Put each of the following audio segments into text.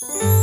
写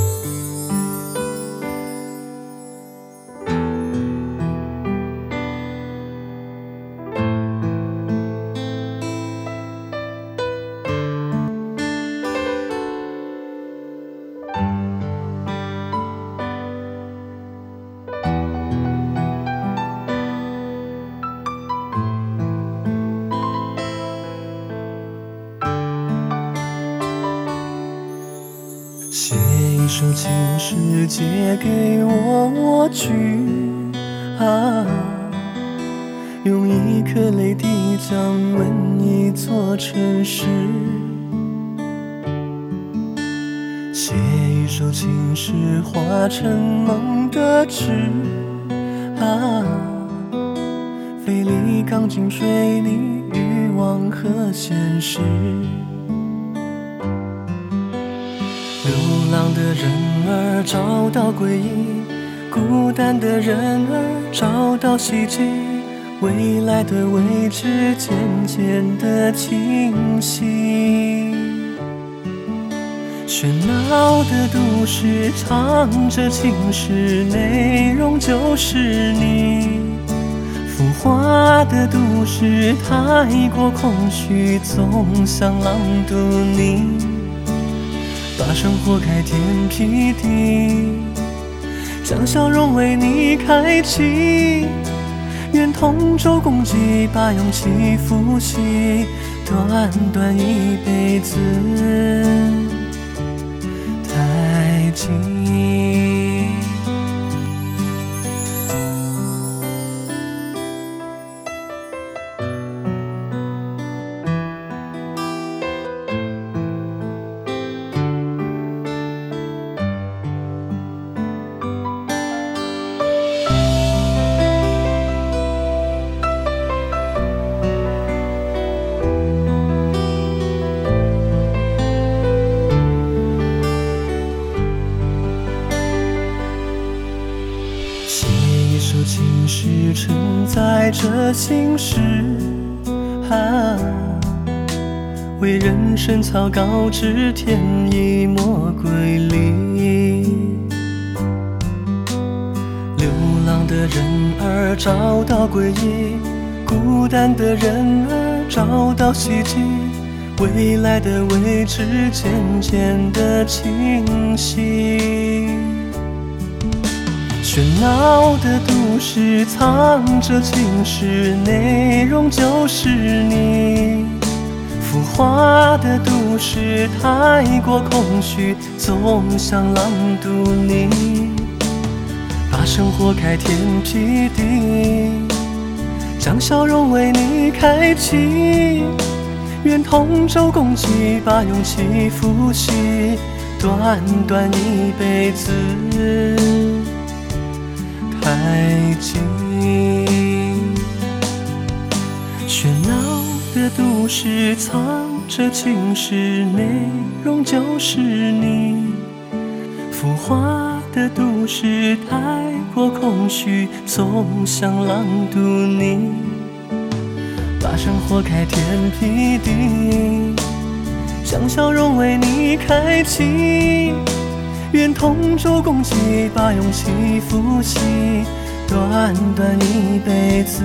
一首情诗，借给我我去啊，用一颗泪滴将吻一座城市。写一首情诗，化成梦的纸啊，飞离钢筋水泥，欲望和现实。浪的人儿找到归依，孤单的人儿找到希冀，未来的位置渐渐的清晰。喧闹的都市唱着情诗，内容就是你。浮华的都市太过空虚，总想朗读你。把生活开天辟地，将笑容为你开启。愿同舟共济，把勇气复习。短短一辈子，太急。是，承载着心事啊，为人生草稿纸，添一抹瑰丽。流浪的人儿找到归依，孤单的人儿找到希冀，未来的位置渐渐的清晰。喧闹的都市藏着情诗，内容就是你。浮华的都市太过空虚，总想朗读你。把生活开天辟地，将笑容为你开启。愿同舟共济，把勇气复习。短短一辈子。太急，喧闹的都市藏着情诗，内容就是你。浮华的都市太过空虚，总想朗读你。把生活开天辟地，将笑容为你开启。愿同舟共济，把勇气复习。短短一辈子，